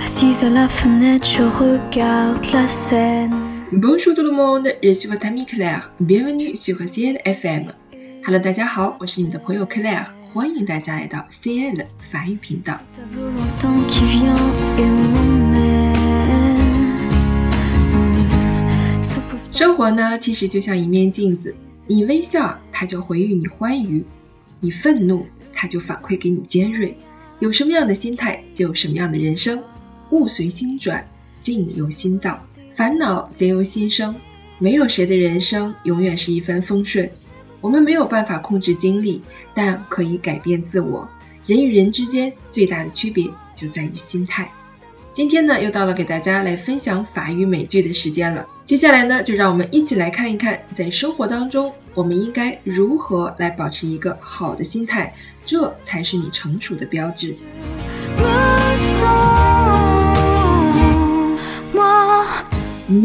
Bonjour tout le monde, je suis votre ami Claire. Bienvenue sur CN FM. Hello, 大家好，我是你的朋友 Claire，欢迎大家来到 CN 的法语频道。生活呢，其实就像一面镜子，你微笑，它就回应你欢愉；你愤怒，它就反馈给你尖锐。有什么样的心态，就有什么样的人生。物随心转，境由心造，烦恼皆由心生。没有谁的人生永远是一帆风顺，我们没有办法控制经历，但可以改变自我。人与人之间最大的区别就在于心态。今天呢，又到了给大家来分享法语美剧的时间了。接下来呢，就让我们一起来看一看，在生活当中我们应该如何来保持一个好的心态，这才是你成熟的标志。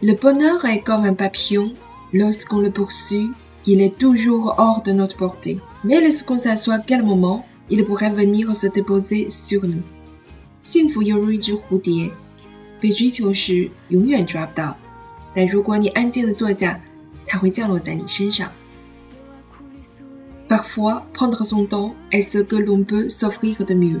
le bonheur est comme un papillon. Lorsqu'on le poursuit, il est toujours hors de notre portée. Mais lorsqu'on s'assoit quel moment, il pourrait venir se déposer sur nous. Parfois, prendre son temps est ce que l'on peut s'offrir de mieux.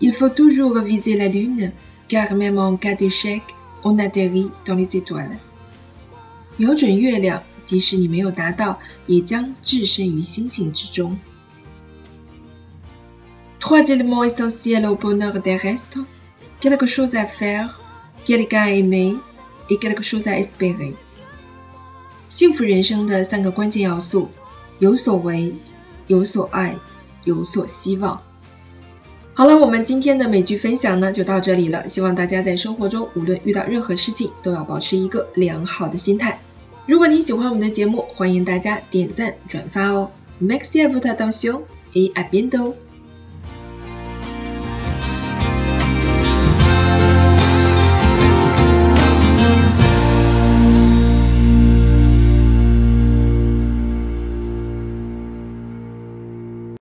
Il faut toujours viser la lune, car même en cas d'échec, on atterrit dans les étoiles. 瞄准月亮，即使你没有达到，也将置身于星星之中。Trois éléments essentiels au bonheur terrestre quelque chose à faire, quelqu'un à aimer et quelque chose à espérer. 幸福人生的三个关键要素：有所为、有所爱，有所希望。好了，我们今天的美剧分享呢就到这里了。希望大家在生活中无论遇到任何事情，都要保持一个良好的心态。如果您喜欢我们的节目，欢迎大家点赞转发哦。Maxi a v p t a 当休，伊阿边都。